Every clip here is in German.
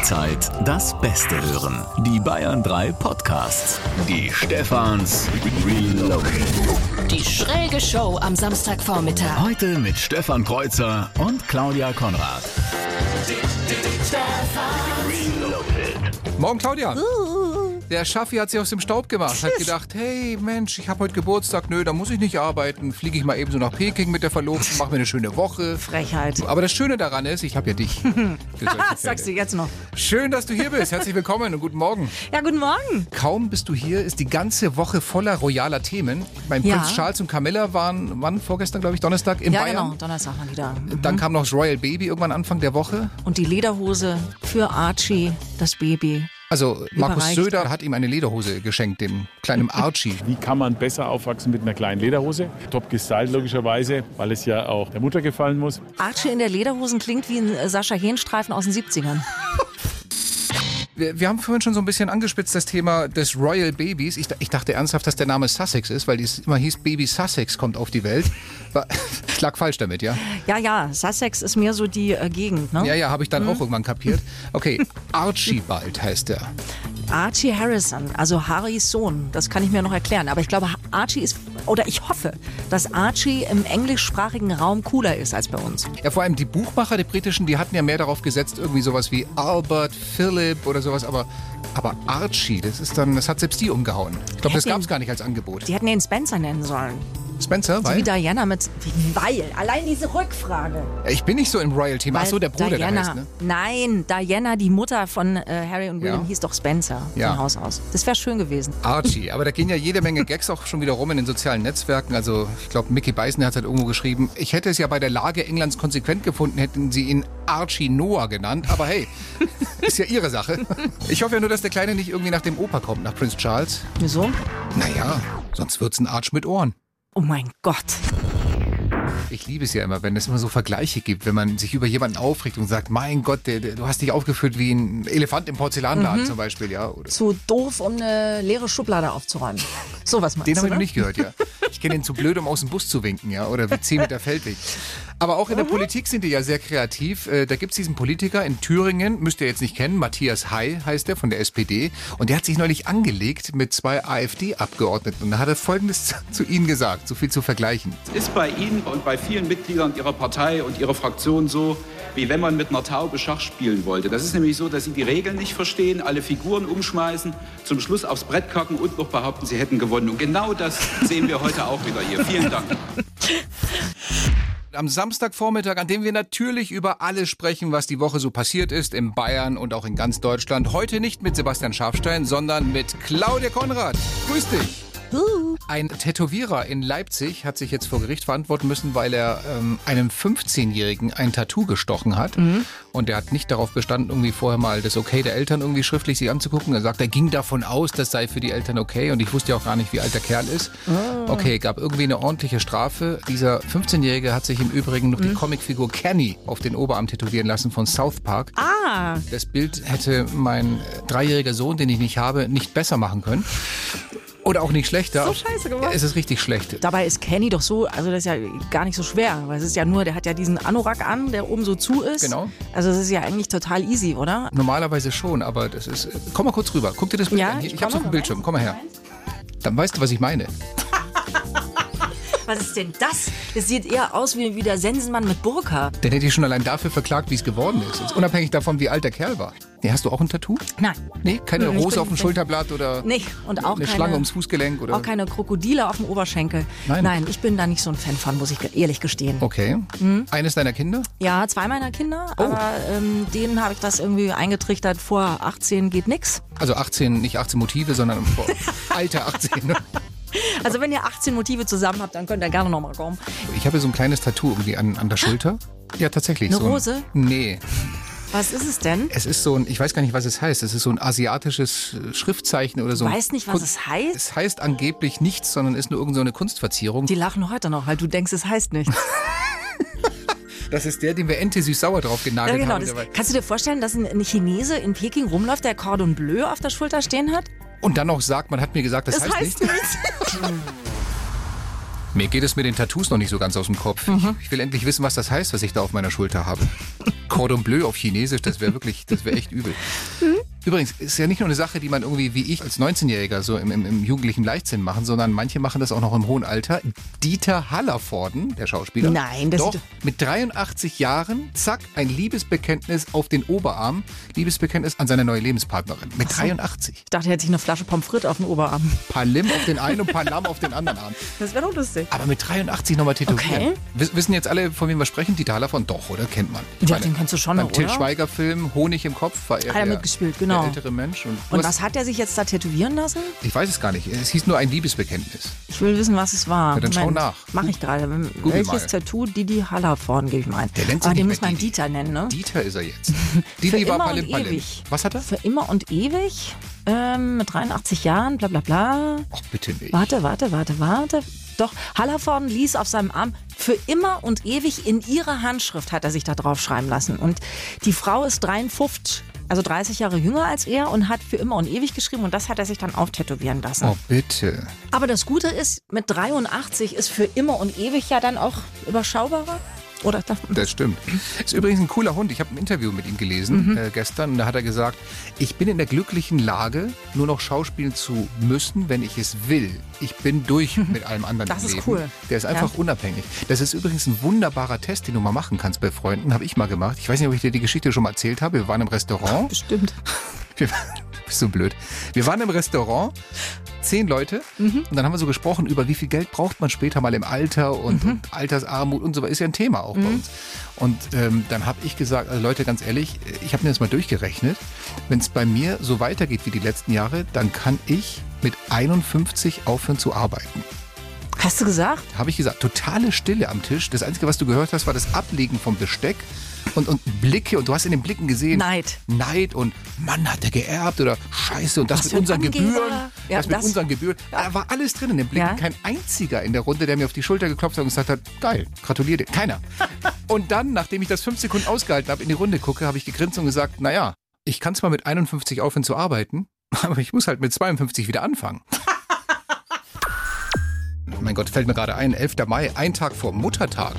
Jederzeit das Beste hören. Die Bayern 3 Podcasts. Die Stefans Reloaded. Die schräge Show am Samstagvormittag. Heute mit Stefan Kreuzer und Claudia Konrad. Morgen, Claudia. Der Schaffi hat sich aus dem Staub gemacht, hat gedacht, hey Mensch, ich habe heute Geburtstag, nö, da muss ich nicht arbeiten, fliege ich mal eben so nach Peking mit der Verlobten, mache mir eine schöne Woche. Frechheit. Aber das Schöne daran ist, ich habe ja dich. sagst du jetzt noch. Schön, dass du hier bist. Herzlich willkommen und guten Morgen. Ja, guten Morgen. Kaum bist du hier, ist die ganze Woche voller royaler Themen. Mein Ja. Prinz Charles und Camilla waren, wann vorgestern, glaube ich, Donnerstag in Ja, Bayern. genau. Donnerstag mal wieder. Dann kam noch das Royal Baby irgendwann Anfang der Woche. Und die Lederhose für Archie, das Baby. Also Markus. Söder hat ihm eine Lederhose geschenkt, dem kleinen Archie. Wie kann man besser aufwachsen mit einer kleinen Lederhose? Top gestylt logischerweise, weil es ja auch der Mutter gefallen muss. Archie in der Lederhosen klingt wie ein äh, Sascha Hähnstreifen aus den 70ern. Wir, wir haben vorhin schon so ein bisschen angespitzt das Thema des Royal Babies. Ich, ich dachte ernsthaft, dass der Name Sussex ist, weil es immer hieß, Baby Sussex kommt auf die Welt. Ich lag falsch damit, ja? Ja, ja, Sussex ist mehr so die äh, Gegend, ne? Ja, ja, habe ich dann auch irgendwann kapiert. Okay, Archibald heißt er. Archie Harrison, also Harrys Sohn, das kann ich mir noch erklären. Aber ich glaube, Archie ist, oder ich hoffe, dass Archie im englischsprachigen Raum cooler ist als bei uns. Ja, vor allem die Buchmacher, die britischen, die hatten ja mehr darauf gesetzt, irgendwie sowas wie Albert, Philip oder sowas, aber, aber Archie, das ist dann, das hat selbst die umgehauen. Ich glaube, das gab es gar nicht als Angebot. Die hätten ihn Spencer nennen sollen. Spencer, So weil? wie Diana mit. Weil, allein diese Rückfrage. Ich bin nicht so im Royal-Thema. Ach so, der Bruder, Diana, der heißt, ne? Nein, Diana, die Mutter von äh, Harry und William, Ja. hieß doch Spencer Ja. von Haus aus. Das wäre schön gewesen. Archie, aber da gehen ja jede Menge Gags auch schon wieder rum in den sozialen Netzwerken. Also ich glaube, Mickey Beisen hat halt irgendwo geschrieben, ich hätte es ja bei der Lage Englands konsequent gefunden, hätten sie ihn Archie Noah genannt. Aber hey, ist ja ihre Sache. Ich hoffe ja nur, dass der Kleine nicht irgendwie nach dem Opa kommt, nach Prince Charles. Wieso? Naja, sonst wird's ein Arch mit Ohren. Oh mein Gott. Ich liebe es ja immer, wenn es immer so Vergleiche gibt, wenn man sich über jemanden aufregt und sagt, mein Gott, der, der, du hast dich aufgeführt wie ein Elefant im Porzellanladen zum Beispiel, ja. Oder Zu doof, um eine leere Schublade aufzuräumen. Sowas meinst Den du, habe ich noch ne? nicht gehört, ja. Ich kenne den zu blöd, um aus dem Bus zu winken, ja. Oder wie 10 Meter Feldweg. Aber auch in der Politik sind die ja sehr kreativ. Äh, Da gibt es diesen Politiker in Thüringen, müsst ihr jetzt nicht kennen, Matthias Hay heißt er von der SPD. Und der hat sich neulich angelegt mit zwei AfD-Abgeordneten. Und da hat er Folgendes zu ihnen gesagt, so viel zu vergleichen. ist bei Ihnen und bei vielen Mitgliedern Ihrer Partei und Ihrer Fraktion so, wie wenn man mit einer Taube Schach spielen wollte. Das ist nämlich so, dass Sie die Regeln nicht verstehen, alle Figuren umschmeißen, zum Schluss aufs Brett kacken und noch behaupten, Sie hätten gewonnen. Und genau das sehen wir heute auch wieder hier. Vielen Dank. Am Samstagvormittag, an dem wir natürlich über alles sprechen, was die Woche so passiert ist, in Bayern und auch in ganz Deutschland. Heute nicht mit Sebastian Schafstein, sondern mit Claudia Konrad. Grüß dich. Ein Tätowierer in Leipzig hat sich jetzt vor Gericht verantworten müssen, weil er ähm, einem 15-Jährigen ein Tattoo gestochen hat. Und er hat nicht darauf bestanden, irgendwie vorher mal das Okay der Eltern irgendwie schriftlich sich anzugucken. Er sagt, er ging davon aus, das sei für die Eltern okay. Und ich wusste ja auch gar nicht, wie alt der Kerl ist. Okay, gab irgendwie eine ordentliche Strafe. Dieser 15-Jährige hat sich im Übrigen noch die Comicfigur Kenny auf den Oberarm tätowieren lassen von South Park. Ah, Das Bild hätte mein äh, dreijähriger Sohn, den ich nicht habe, nicht besser machen können. Oder auch nicht schlechter. So scheiße gemacht. Ja, es ist richtig schlecht. dabei ist Kenny doch so, also das ist ja gar nicht so schwer. Weil es ist ja nur, der hat ja diesen Anorak an, der oben so zu ist. Genau. Also das ist ja eigentlich total easy, oder? Normalerweise schon, aber das ist. Komm mal kurz rüber. Guck dir das Bild Ja, an. Ich Ich hab's auf dem Bildschirm. Komm mal her. Dann weißt du, was ich meine. Was ist denn das? Das sieht eher aus wie, wie der Sensenmann mit Burka. Den hätte ich schon allein dafür verklagt, wie es geworden ist. Jetzt unabhängig davon, wie alt der Kerl war. Nee, hast du auch ein Tattoo? Nein. Nee, keine ich Rose auf dem Schulterblatt oder Nee, und auch eine keine, Schlange ums Fußgelenk oder. Auch keine Krokodile auf dem Oberschenkel. Nein. ich bin da nicht so ein Fan von, muss ich ehrlich gestehen. Okay. Mhm. Eines deiner Kinder? Ja, zwei meiner Kinder, Oh. aber ähm, denen habe ich das irgendwie eingetrichtert. Vor 18 geht nix. Also 18, nicht 18 Motive, sondern vor Alter 18. Ne? Also wenn ihr 18 Motive zusammen habt, dann könnt ihr gerne nochmal kommen. Ich habe so ein kleines Tattoo irgendwie an, an der Schulter. Ja, tatsächlich. Eine so ein, Rose? Nee. Was ist es denn? Es ist so ein, ich weiß gar nicht, was es heißt. Es ist so ein asiatisches äh, Schriftzeichen oder so. Du weißt nicht, was es heißt? Es heißt angeblich nichts, sondern ist nur irgendeine so eine Kunstverzierung. Die lachen heute noch, weil du denkst, es heißt nichts. Das ist der, den wir Ente süß-sauer drauf Ja, genagelt genau. haben. Das, kannst du dir vorstellen, dass ein, ein Chinese in Peking rumläuft, der Cordon Bleu auf der Schulter stehen hat? Und dann noch sagt, man hat mir gesagt, das, Das heißt nichts. nichts. Mir geht es mit den Tattoos noch nicht so ganz aus dem Kopf. Mhm. Ich, ich will endlich wissen, was das heißt, was ich da auf meiner Schulter habe. Cordon Bleu auf Chinesisch, das wäre wirklich, das wäre echt übel. Mhm. Übrigens, ist ja nicht nur eine Sache, die man irgendwie wie ich als 19-Jähriger so im, im, im jugendlichen Leichtsinn machen, sondern manche machen das auch noch im hohen Alter. Dieter Hallervorden, der Schauspieler. Nein, das Doch, mit 83 Jahren, zack, ein Liebesbekenntnis auf den Oberarm. Liebesbekenntnis an seine neue Lebenspartnerin. Mit 83. Ich dachte, er hätte sich eine Flasche Pommes frites auf den Oberarm. Palim auf den einen und Palam auf den anderen Arm. Das wäre doch lustig. Aber mit 83 nochmal tätowieren. Okay. Wiss- Wissen jetzt alle, von wem wir sprechen? Dieter Hallervorden? Doch, oder? Kennt man. Ja, den kennst du schon Beim noch, Till oder? Schweiger-Film Honig im Kopf war er Hat er mitgespielt, genau. Der ältere Mensch. Und, Und was hat er sich jetzt da tätowieren lassen? Ich weiß es gar nicht. Es hieß nur ein Liebesbekenntnis. Ich will wissen, was es war. Ja, dann schau nach. Mach ich gerade. Welches mal. Tattoo Didi Hallervorden gebe ich mal ein. Der nennt sich Aber den nicht muss man. Dieter nennen, ne? Dieter ist er jetzt. Für Didi war immer Palim und Palim. ewig. Was hat er? Für immer und ewig. Ähm, mit 83 Jahren, bla bla bla. Ach, bitte nicht. Warte, warte, warte, warte. Doch, Hallervorden ließ auf seinem Arm für immer und ewig in ihrer Handschrift hat er sich da drauf schreiben lassen. Und die Frau ist 53, also 30 Jahre jünger als er und hat für immer und ewig geschrieben und das hat er sich dann auftätowieren lassen. Oh, bitte. Aber das Gute ist, mit 83 ist für immer und ewig ja dann auch überschaubarer. Oder darf man Das stimmt. Ist übrigens ein cooler Hund. Ich habe ein Interview mit ihm gelesen Mhm. äh, gestern. Und da hat er gesagt, ich bin in der glücklichen Lage, nur noch schauspielen zu müssen, wenn ich es will. Ich bin durch mit allem anderen Das ist Leben. cool. Der ist Ja. einfach unabhängig. Das ist übrigens ein wunderbarer Test, den du mal machen kannst bei Freunden. Habe ich mal gemacht. Ich weiß nicht, ob ich dir die Geschichte schon mal erzählt habe. Wir waren im Restaurant. bestimmt? Wir, bist so blöd. Wir waren im Restaurant, zehn Leute, und dann haben wir so gesprochen über, wie viel Geld braucht man später mal im Alter und, und Altersarmut und so weiter. Ist ja ein Thema auch bei uns. Und ähm, dann habe ich gesagt, also Leute, ganz ehrlich, ich habe mir das mal durchgerechnet. Wenn es bei mir so weitergeht wie die letzten Jahre, dann kann ich mit 51 aufhören zu arbeiten. Hast du gesagt? Habe ich gesagt, totale Stille am Tisch. Das Einzige, was du gehört hast, war das Ablegen vom Besteck und, und Blicke. Und du hast in den Blicken gesehen, Neid. Neid und Mann hat er geerbt oder Scheiße und das Was mit unseren Angeber. Gebühren. Ja, das mit das- unseren Gebühren. Da war alles drin in den Blicken. Ja. Kein einziger in der Runde, der mir auf die Schulter geklopft hat und gesagt hat, geil, gratuliere dir. Keiner. und dann, nachdem ich das fünf Sekunden ausgehalten habe, in die Runde gucke, habe ich gegrinst und gesagt, naja, ich kann zwar mit 51 aufhören zu arbeiten, aber ich muss halt mit 52 wieder anfangen. mein Gott, fällt mir gerade ein, 11. Mai, ein Tag vor Muttertag.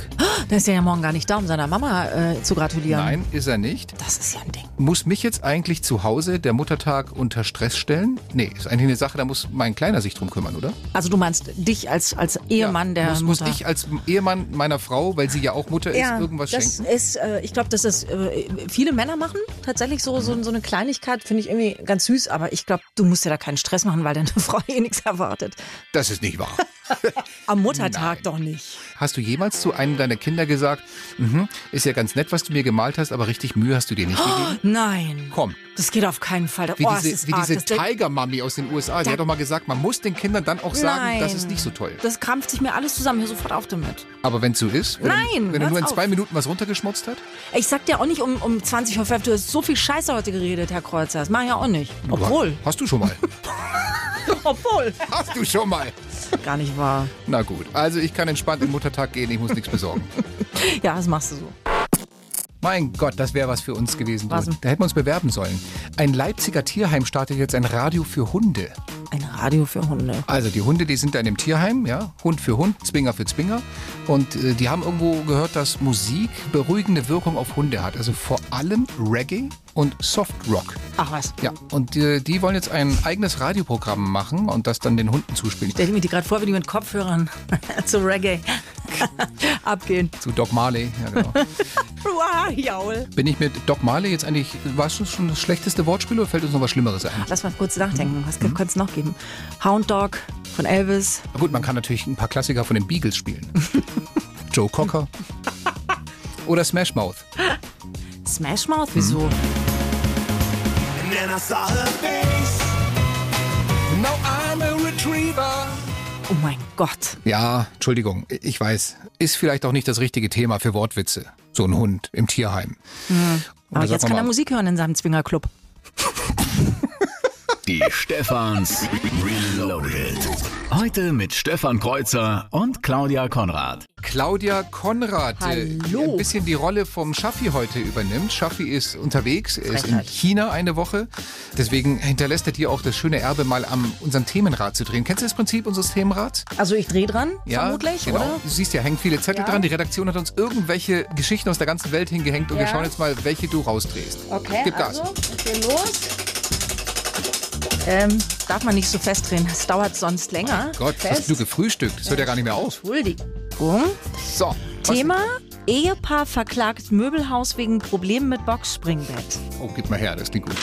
Da ist er ja morgen gar nicht da, um seiner Mama äh, zu gratulieren. Nein, ist er nicht. Das ist ja ein Ding. Muss mich jetzt eigentlich zu Hause der Muttertag unter Stress stellen? Nee, ist eigentlich eine Sache, da muss mein Kleiner sich drum kümmern, oder? Also du meinst dich als, als Ehemann der muss, muss Mutter. ich als Ehemann meiner Frau, weil sie ja auch Mutter ist, irgendwas das schenken? ist, äh, ich glaube, dass das äh, viele Männer machen. Tatsächlich so, so, so eine Kleinigkeit finde ich irgendwie ganz süß, aber ich glaube, du musst dir da keinen Stress machen, weil deine Frau eh nichts erwartet. Das ist nicht wahr. Am Muttertag Nein. doch nicht. Hast du jemals zu einem deiner Kinder gesagt, mhm, ist ja ganz nett, was du mir gemalt hast, aber richtig Mühe hast du dir nicht gegeben? Nein. Komm. Das geht auf keinen Fall. Wie oh, es diese, ist wie arg. diese Das- Tiger-Mami aus den USA, die hat doch mal gesagt, man muss den Kindern dann auch sagen, Nein. das ist nicht so toll. Das krampft sich mir alles zusammen. Hör sofort auf damit. Aber wenn es so ist, wenn, Nein, du, wenn er hör's nur in auf. zwei Minuten was runtergeschmutzt hat? Ich sag dir auch nicht um, um 20 Uhr, du hast so viel Scheiße heute geredet, Herr Kreuzer. Das mach ich ja auch nicht. Obwohl. Hast du schon mal. Obwohl. Hast du schon mal. Gar nicht wahr. Na gut, also ich kann entspannt in den Muttertag gehen, ich muss nichts besorgen. Ja, das machst du so. Mein Gott, das wäre was für uns gewesen. Du. Da hätten wir uns bewerben sollen. Ein Leipziger Tierheim startet jetzt ein Radio für Hunde. Ein Radio für Hunde. Also die Hunde, die sind da in dem Tierheim, ja, Hund für Hund, Zwinger für Zwinger. Und äh, die haben irgendwo gehört, dass Musik beruhigende Wirkung auf Hunde hat. Also vor allem Reggae und Soft Rock. Ach was. Ja, und äh, die wollen jetzt ein eigenes Radioprogramm machen und das dann den Hunden zuspielen. Stell ich mir die gerade vor, wie die mit Kopfhörern zu Reggae abgehen. Zu Doc Marley, ja genau. Uah, Jaul. Bin ich mit Doc Marley jetzt eigentlich, war es schon das schlechteste Wortspiel oder fällt uns noch was Schlimmeres ein? Lass mal kurz nachdenken. Was könnte es noch geben? Hound Dog von Elvis. Na gut, man kann natürlich ein paar Klassiker von den Beagles spielen. Joe Cocker. Oder Smash Mouth. Smash Mouth? Wieso? Mhm. And then I saw her face. Now I'm a retriever. Oh mein Gott. Ja, Entschuldigung, ich weiß. Ist vielleicht auch nicht das richtige Thema für Wortwitze. So ein Hund im Tierheim. Und Aber jetzt kann er mal, Musik hören in seinem Zwingerclub. Die Stefans Reloaded. Heute mit Stefan Kreuzer und Claudia Konrad. Claudia Konrad, äh, Hallo. ein bisschen die Rolle vom Schaffi heute übernimmt. Schaffi ist unterwegs, er ist in. China eine Woche. Deswegen hinterlässt er dir auch das schöne Erbe, mal am unserem Themenrad zu drehen. Kennst du das Prinzip unseres Themenrads? Also ich drehe dran, Ja, vermutlich, genau. oder? Du siehst ja, hängen viele Zettel Ja. dran. Die Redaktion hat uns irgendwelche Geschichten aus der ganzen Welt hingehängt und wir Ja. schauen jetzt mal, welche du rausdrehst. Okay, Gib Gas. also, los. Ähm, darf man nicht so festdrehen, das dauert sonst länger. Gott, Fest. hast du gefrühstückt? Das hört ja gar nicht mehr auf. Entschuldigung. So. Thema, Ehepaar verklagt Möbelhaus wegen Problemen mit Boxspringbett. Oh, gib mal her, das klingt gut.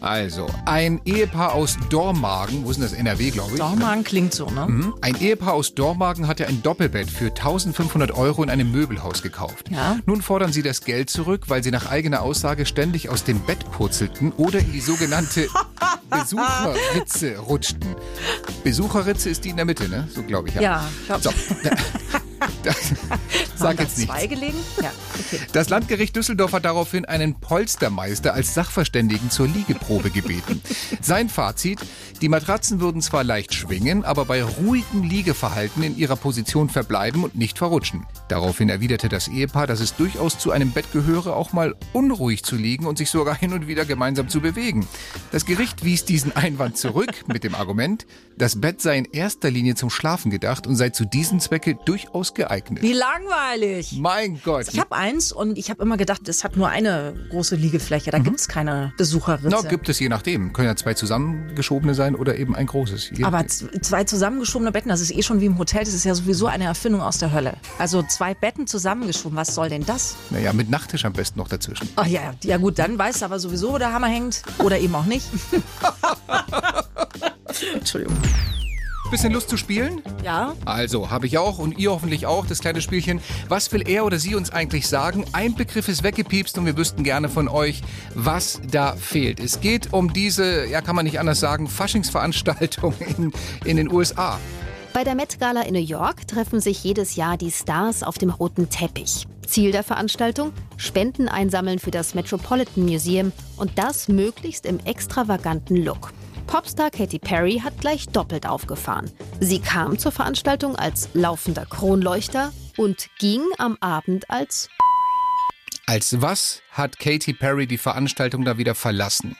Also, ein Ehepaar aus Dormagen, wo ist denn das? NRW, glaube ich. Dormagen klingt so, ne? Ein Ehepaar aus Dormagen hatte ein Doppelbett für 1500 Euro in einem Möbelhaus gekauft. Ja. Nun fordern sie das Geld zurück, weil sie nach eigener Aussage ständig aus dem Bett purzelten oder in die sogenannte Besucherritze rutschten. Besucherritze ist die in der Mitte, ne? So glaube ich. Ja. Ja, ich glaub, So. Sag jetzt zwei gelegen? Ja, okay. Das Landgericht Düsseldorf hat daraufhin einen Polstermeister als Sachverständigen zur Liegeprobe gebeten. Sein Fazit, die Matratzen würden zwar leicht schwingen, aber bei ruhigem Liegeverhalten in ihrer Position verbleiben und nicht verrutschen. Daraufhin erwiderte das Ehepaar, dass es durchaus zu einem Bett gehöre, auch mal unruhig zu liegen und sich sogar hin und wieder gemeinsam zu bewegen. Das Gericht wies diesen Einwand zurück mit dem Argument, das Bett sei in erster Linie zum Schlafen gedacht und sei zu diesem Zwecke durchaus geeignet. Wie langweilig. Mein Gott. Ich habe eins und ich habe immer gedacht, es hat nur eine große Liegefläche. Da gibt's keine Besucherritze. Na, gibt es je nachdem. Können ja zwei zusammengeschobene sein oder eben ein großes. Je Aber zwei zusammengeschobene Betten, das ist eh schon wie im Hotel, das ist ja sowieso eine Erfindung aus der Hölle. Also zwei Betten zusammengeschoben, was soll denn das? Naja, mit Nachttisch am besten noch dazwischen. Ach ja, ja gut, dann weißt du aber sowieso, wo der Hammer hängt. Oder eben auch nicht. Entschuldigung. Bisschen Lust zu spielen? Ja, Also, habe ich auch und ihr hoffentlich auch, das kleine Spielchen. Was will er oder sie uns eigentlich sagen? Ein Begriff ist weggepiepst und wir wüssten gerne von euch, was da fehlt. Es geht um diese, ja kann man nicht anders sagen, Faschingsveranstaltung in, in den USA. Bei der Met Gala in New York treffen sich jedes Jahr die Stars auf dem roten Teppich. Ziel der Veranstaltung? Spenden einsammeln für das Metropolitan Museum und das möglichst im extravaganten Look. Popstar Katy Perry hat gleich doppelt aufgefahren. Sie kam zur Veranstaltung als laufender Kronleuchter und ging am Abend als Als was hat Katy Perry die Veranstaltung da wieder verlassen?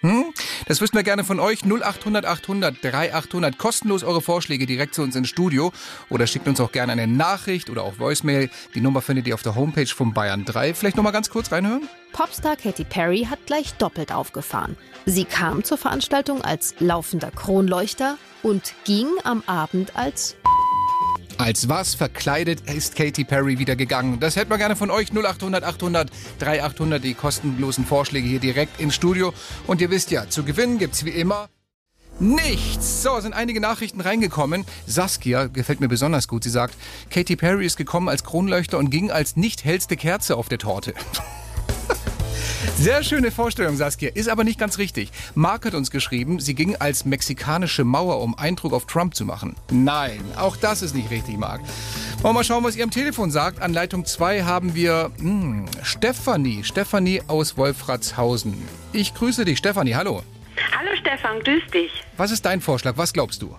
Hm? Das wüssten wir gerne von euch. 0800 800 3800. Kostenlos eure Vorschläge direkt zu uns ins Studio. Oder schickt uns auch gerne eine Nachricht oder auch Voicemail. Die Nummer findet ihr auf der Homepage von Bayern 3. Vielleicht noch mal ganz kurz reinhören? Popstar Katy Perry hat gleich doppelt aufgefahren. Sie kam zur Veranstaltung als laufender Kronleuchter und ging am Abend als Als was verkleidet ist Katy Perry wieder gegangen? Das hätten wir gerne von euch. 0800 800 3800. Die kostenlosen Vorschläge hier direkt ins Studio. Und ihr wisst ja, zu gewinnen gibt's wie immer nichts. So, sind einige Nachrichten reingekommen. Saskia gefällt mir besonders gut. Sie sagt, Katy Perry ist gekommen als Kronleuchter und ging als nicht hellste Kerze auf der Torte. Sehr schöne Vorstellung, Saskia. Ist aber nicht ganz richtig. Mark hat uns geschrieben, sie ging als mexikanische Mauer, um Eindruck auf Trump zu machen. Nein, auch das ist nicht richtig, Mark. Wollen wir mal schauen, was ihr am Telefon sagt. An Leitung 2 haben wir hm, Stefanie. Stefanie aus Wolfratshausen. Ich grüße dich, Stefanie. Hallo. Hallo Stefan, grüß dich. Was ist dein Vorschlag? Was glaubst du?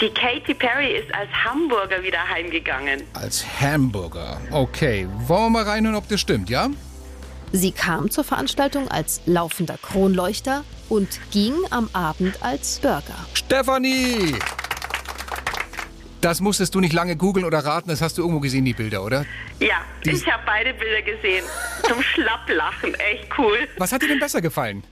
Die Katy Perry ist als Hamburger wieder heimgegangen. Als Hamburger. Okay, wollen wir mal reinhören, ob das stimmt, ja? Sie kam zur Veranstaltung als laufender Kronleuchter und ging am Abend als Burger. Stefanie! Das musstest du nicht lange googeln oder raten, das hast du irgendwo gesehen, die Bilder, oder? Ja, Die- ich habe beide Bilder gesehen. Zum Schlapplachen, echt cool. Was hat dir denn besser gefallen?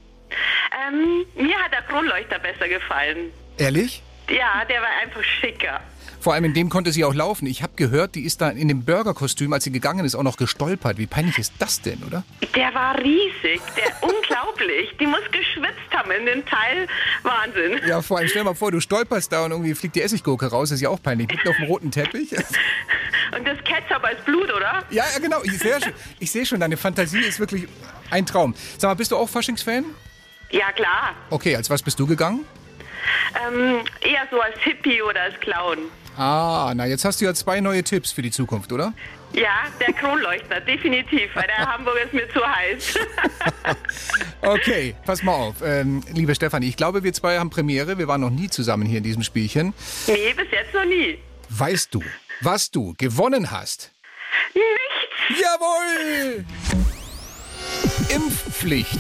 Ähm, mir hat der Kronleuchter besser gefallen. Ehrlich? Ja, der war einfach schicker. Vor allem in dem konnte sie auch laufen. Ich habe gehört, die ist da in dem Burgerkostüm, als sie gegangen ist, auch noch gestolpert. Wie peinlich ist das denn, oder? Der war riesig, der unglaublich. Die muss geschwitzt haben in dem Teil. Wahnsinn. Ja, vor allem stell dir mal vor, du stolperst da und irgendwie fliegt die Essiggurke raus. Das ist ja auch peinlich. Mitten auf dem roten Teppich. Und das Ketchup als Blut, oder? Ja, ja, genau. Ich sehe schon, ich seh schon, deine Fantasie ist wirklich ein Traum. Sag mal, bist du auch Faschingsfan? Ja, klar. Okay, als was bist du gegangen? Ähm, eher so als Hippie oder als Clown. Ah, na, jetzt hast du ja zwei neue Tipps für die Zukunft, oder? Ja, der Kronleuchter, definitiv, weil der Hamburger ist mir zu heiß. Okay, pass mal auf. Ähm, liebe Stefanie, ich glaube, wir zwei haben Premiere. Wir waren noch nie zusammen hier in diesem Spielchen. Nee, bis jetzt noch nie. Weißt du, was du gewonnen hast? Nichts. Jawohl! Impfpflicht.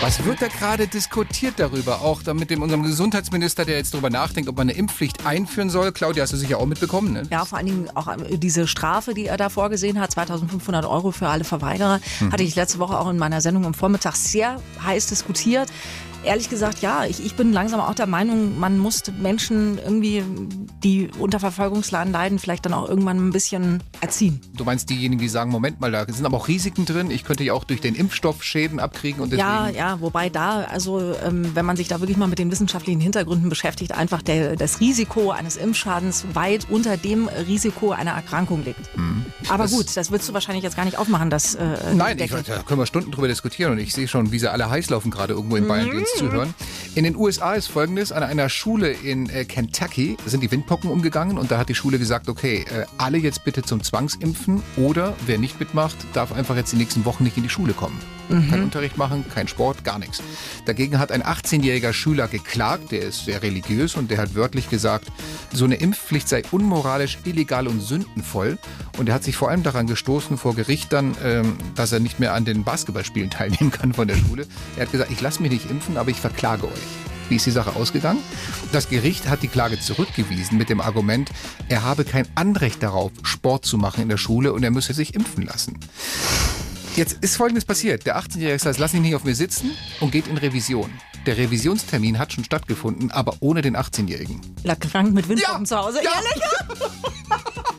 Was wird da gerade diskutiert darüber? Auch da mit dem unserem Gesundheitsminister, der jetzt darüber nachdenkt, ob man eine Impfpflicht einführen soll. Claudia, hast du sicher auch mitbekommen, ne? Ja, vor allen Dingen auch äh, diese Strafe, die er da vorgesehen hat, 2500 Euro für alle Verweigerer, hatte ich letzte Woche auch in meiner Sendung am Vormittag sehr heiß diskutiert. Ehrlich gesagt, ja, ich, ich bin langsam auch der Meinung, man muss Menschen irgendwie, die unter Verfolgungsladen leiden, vielleicht dann auch irgendwann ein bisschen erziehen. Du meinst diejenigen, die sagen, Moment mal, da sind aber auch Risiken drin. Ich könnte ja auch durch den Impfstoff Schäden abkriegen und deswegen... Ja, ja, wobei da, also ähm, wenn man sich da wirklich mal mit den wissenschaftlichen Hintergründen beschäftigt, einfach der, das Risiko eines Impfschadens weit unter dem Risiko einer Erkrankung liegt. Aber Das- gut, das willst du wahrscheinlich jetzt gar nicht aufmachen, das äh, Nein, ich, da können wir Stunden drüber diskutieren und ich sehe schon, wie sie alle heiß laufen gerade irgendwo in Bayern, die uns zuhören. In den USA ist folgendes, an einer Schule in äh, Kentucky sind die Windpocken umgegangen und da hat die Schule gesagt, okay, äh, alle jetzt bitte zum Zwangsimpfen oder wer nicht mitmacht, darf einfach jetzt die nächsten Wochen nicht in die Schule kommen. Kein Unterricht machen, kein Sport, gar nichts. Dagegen hat ein 18-jähriger Schüler geklagt, der ist sehr religiös und der hat wörtlich gesagt, so eine Impfpflicht sei unmoralisch, illegal und sündenvoll. Und er hat sich vor allem daran gestoßen vor Gericht dann, ähm, dass er nicht mehr an den Basketballspielen teilnehmen kann von der Schule. Er hat gesagt, ich lasse mich nicht impfen, aber ich verklage euch. Wie ist die Sache ausgegangen? Das Gericht hat die Klage zurückgewiesen mit dem Argument, er habe kein Anrecht darauf, Sport zu machen in der Schule und er müsse sich impfen lassen. Jetzt ist Folgendes passiert. Der 18-Jährige sagt, lass ihn nicht auf mir sitzen und geht in Revision. Der Revisionstermin hat schon stattgefunden, aber ohne den 18-Jährigen. Lag krank mit Windpocken zu Hause. Ja. Ehrlich?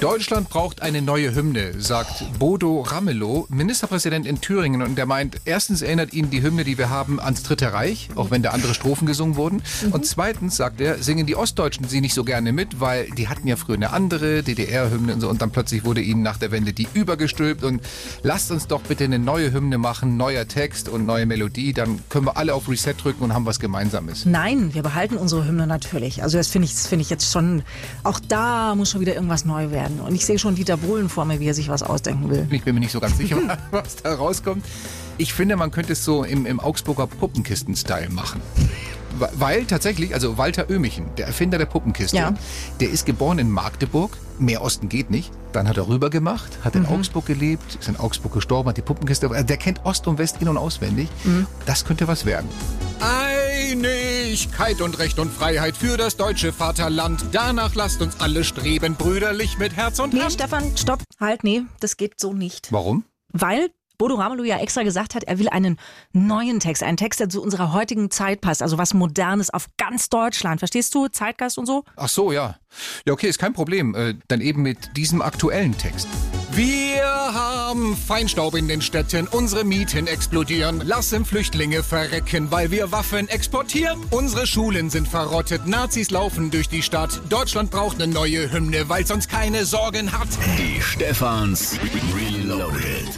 Deutschland braucht eine neue Hymne, sagt Bodo Ramelow, Ministerpräsident in Thüringen. Und der meint, erstens erinnert ihn die Hymne, die wir haben, ans Dritte Reich, auch wenn da andere Strophen gesungen wurden. Und zweitens, sagt er, singen die Ostdeutschen sie nicht so gerne mit, weil die hatten ja früher eine andere DDR-Hymne und so. Und dann plötzlich wurde ihnen nach der Wende die übergestülpt. Und lasst uns doch bitte eine neue Hymne machen, neuer Text und neue Melodie. Dann können wir alle auf Reset drücken und haben was Gemeinsames. Nein, wir behalten unsere Hymne natürlich. Also das finde ich, das finde ich jetzt schon, auch da muss schon wieder irgendwas neu werden. Und ich sehe schon Dieter Bohlen vor mir, wie er sich was ausdenken will. Ich bin mir nicht so ganz sicher, was da rauskommt. Ich finde, man könnte es so im, im Augsburger Puppenkisten-Style machen. Weil tatsächlich, also Walter Oehmichen, der Erfinder der Puppenkiste, Ja. der ist geboren in Magdeburg, mehr Osten geht nicht. Dann hat er rüber gemacht, hat in Augsburg gelebt, ist in Augsburg gestorben, hat die Puppenkiste. also Der kennt Ost und West in- und auswendig. Das könnte was werden. Einigkeit und Recht und Freiheit für das deutsche Vaterland. Danach lasst uns alle streben, brüderlich mit Herz und Nee, Hand. Stefan, stopp, halt, nee, das geht so nicht. Warum? Weil Bodo Ramelow ja extra gesagt hat, er will einen neuen Text, einen Text, der zu unserer heutigen Zeit passt, also was Modernes auf ganz Deutschland. Verstehst du? Zeitgeist und so? Ach so, ja. Ja, okay, ist kein Problem. Äh, dann eben mit diesem aktuellen Text. Wir haben Feinstaub in den Städten, unsere Mieten explodieren, lassen Flüchtlinge verrecken, weil wir Waffen exportieren. Unsere Schulen sind verrottet, Nazis laufen durch die Stadt. Deutschland braucht eine neue Hymne, weil sonst keine Sorgen hat. Die Stefans Reloaded.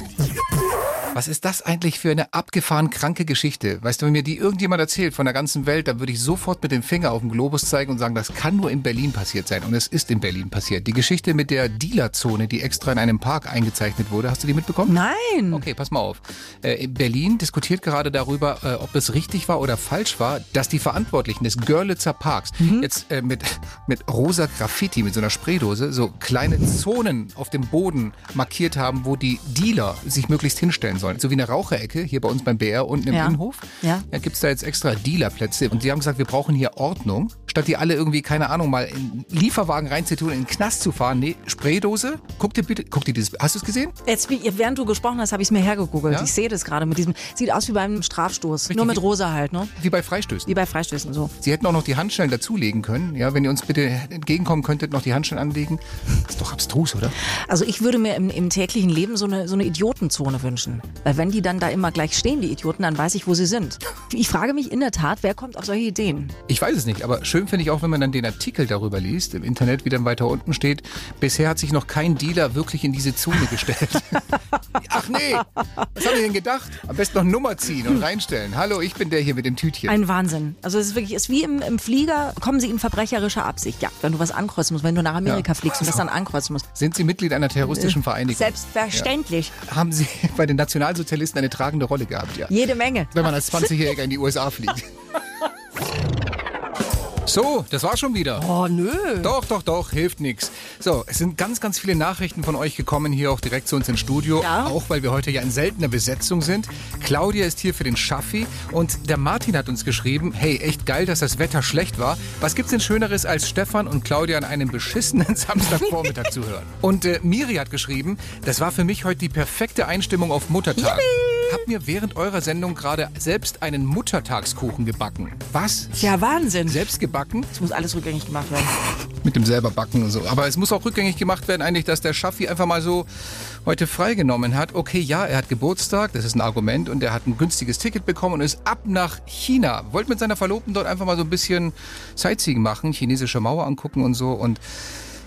Was ist das eigentlich für eine abgefahren kranke Geschichte? Weißt du, wenn mir die irgendjemand erzählt von der ganzen Welt, dann würde ich sofort mit dem Finger auf den Globus zeigen und sagen, das kann nur in Berlin passiert sein. Und es ist in Berlin passiert. Die Geschichte mit der Dealerzone, die extra in einem Park eingezeichnet wurde, hast du die mitbekommen? Nein. Okay, pass mal auf. Äh, in Berlin diskutiert gerade darüber, äh, ob es richtig war oder falsch war, dass die Verantwortlichen des Görlitzer Parks jetzt äh, mit, mit rosa Graffiti, mit so einer Spraydose, so kleine Zonen auf dem Boden markiert haben, wo die Dealer sich möglichst hinstellen sollen. So wie eine Raucherecke hier bei uns beim BR unten im Ja. Innenhof. Ja. Da gibt's da jetzt extra Dealerplätze. Und die haben gesagt, wir brauchen hier Ordnung. Statt die alle irgendwie, keine Ahnung, mal in Lieferwagen reinzutun, in den Knast zu fahren. Nee, Spraydose. Guck dir bitte, guck dir dieses, hast du es gesehen? Jetzt, während du gesprochen hast, habe ich es mir hergegoogelt. Ja? Ich sehe das gerade mit diesem. Sieht aus wie beim Strafstoß. Richtig. Nur mit rosa halt, ne? Wie bei Freistößen. Wie bei Freistößen so. Sie hätten auch noch die Handschellen dazulegen können. Ja, wenn ihr uns bitte entgegenkommen könntet, noch die Handschellen anlegen. Das ist doch abstrus, oder? Also ich würde mir im, im täglichen Leben so eine, so eine Idiotenzone wünschen. Weil wenn die dann da immer gleich stehen, die Idioten, dann weiß ich, wo sie sind. Ich frage mich in der Tat, wer kommt auf solche Ideen? Ich weiß es nicht, aber schön finde ich auch, wenn man dann den Artikel darüber liest, im Internet, wie dann weiter unten steht, bisher hat sich noch kein Dealer wirklich in diese Zone gestellt. Ach nee, was habe ich denn gedacht? Am besten noch Nummer ziehen und reinstellen. Hallo, ich bin der hier mit dem Tütchen. Ein Wahnsinn. Also es ist wirklich, ist wie im, im Flieger, kommen sie in verbrecherischer Absicht. Ja, wenn du was ankreuzen musst, wenn du nach Amerika Ja. fliegst und das dann ankreuzen musst. Sind Sie Mitglied einer terroristischen Vereinigung? Selbstverständlich. Haben Sie bei den Nationalsozialisten eine tragende Rolle gehabt, ja? Jede Menge. Wenn man als 20-Jähriger in die USA fliegt. So, das war schon wieder. Oh, nö. Doch, doch, doch, hilft nichts. So, es sind ganz, ganz viele Nachrichten von euch gekommen, hier auch direkt zu uns ins Studio. Ja. Auch weil wir heute ja in seltener Besetzung sind. Claudia ist hier für den Schaffi und der Martin hat uns geschrieben, hey, echt geil, dass das Wetter schlecht war. Was gibt's denn Schöneres, als Stefan und Claudia an einem beschissenen Samstagvormittag zu hören? Und äh, Miri hat geschrieben, das war für mich heute die perfekte Einstimmung auf Muttertag. Hab mir während eurer Sendung gerade selbst einen Muttertagskuchen gebacken. Was? Ja, Wahnsinn. Selbst gebacken? Es muss alles rückgängig gemacht werden. Mit dem selber backen und so. Aber es muss auch rückgängig gemacht werden, eigentlich, dass der Schaffi einfach mal so heute freigenommen hat. Okay, ja, er hat Geburtstag, das ist ein Argument, und er hat ein günstiges Ticket bekommen und ist ab nach China. Wollte mit seiner Verlobten dort einfach mal so ein bisschen Sightseeing machen, chinesische Mauer angucken und so. Und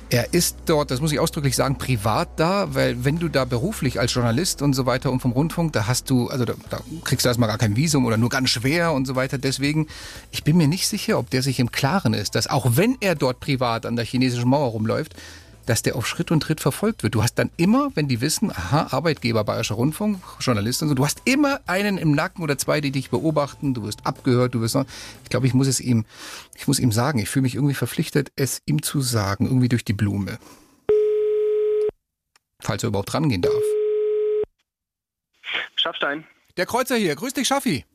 er ist dort, das muss ich ausdrücklich sagen, privat da, weil wenn du da beruflich als Journalist und so weiter und vom Rundfunk, da hast du, also da, da kriegst du erstmal gar kein Visum oder nur ganz schwer und so weiter. Deswegen, ich bin mir nicht sicher, ob der sich im Klaren ist, dass auch wenn er dort privat an der chinesischen Mauer rumläuft, dass der auf Schritt und Tritt verfolgt wird. Du hast dann immer, wenn die wissen, aha, Arbeitgeber, Bayerischer Rundfunk, Journalist und so, du hast immer einen im Nacken oder zwei, die dich beobachten, du wirst abgehört, du wirst, ich glaube, ich muss es ihm, ich muss ihm sagen, ich fühle mich irgendwie verpflichtet, es ihm zu sagen, irgendwie durch die Blume. Falls er überhaupt rangehen darf. Schaffstein. Der Kreuzer hier, grüß dich, Schaffi.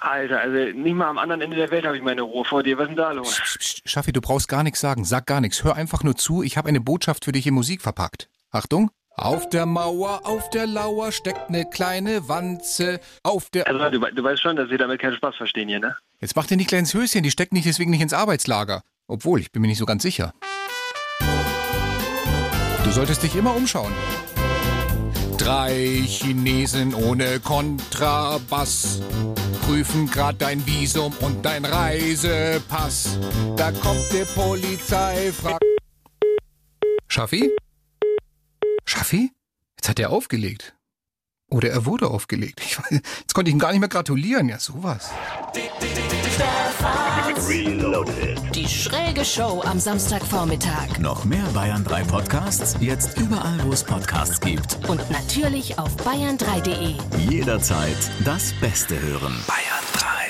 Alter, also nicht mal am anderen Ende der Welt habe ich meine Ruhe vor dir. Was ist denn da los? Psst, psst, Schaffi, du brauchst gar nichts sagen, sag gar nichts, hör einfach nur zu, ich habe eine Botschaft für dich in Musik verpackt. Achtung. Auf der Mauer, auf der Lauer steckt eine kleine Wanze. Auf der. Also du, du weißt schon, dass wir damit keinen Spaß verstehen hier, ne? Jetzt mach dir nicht kleines Höschen, die steckt nicht deswegen nicht ins Arbeitslager. Obwohl, ich bin mir nicht so ganz sicher. Du solltest dich immer umschauen. Drei Chinesen ohne Kontrabass prüfen grad dein Visum und dein Reisepass. Da kommt die Polizei. Schaffi? Schaffi? Jetzt hat er aufgelegt. Oder er wurde aufgelegt. Ich weiß, jetzt konnte ich ihm gar nicht mehr gratulieren. Ja, sowas. Die schräge Show am Samstagvormittag. Noch mehr Bayern 3 Podcasts, jetzt überall, wo es Podcasts gibt. Und natürlich auf bayern3.de. Jederzeit das Beste hören. Bayern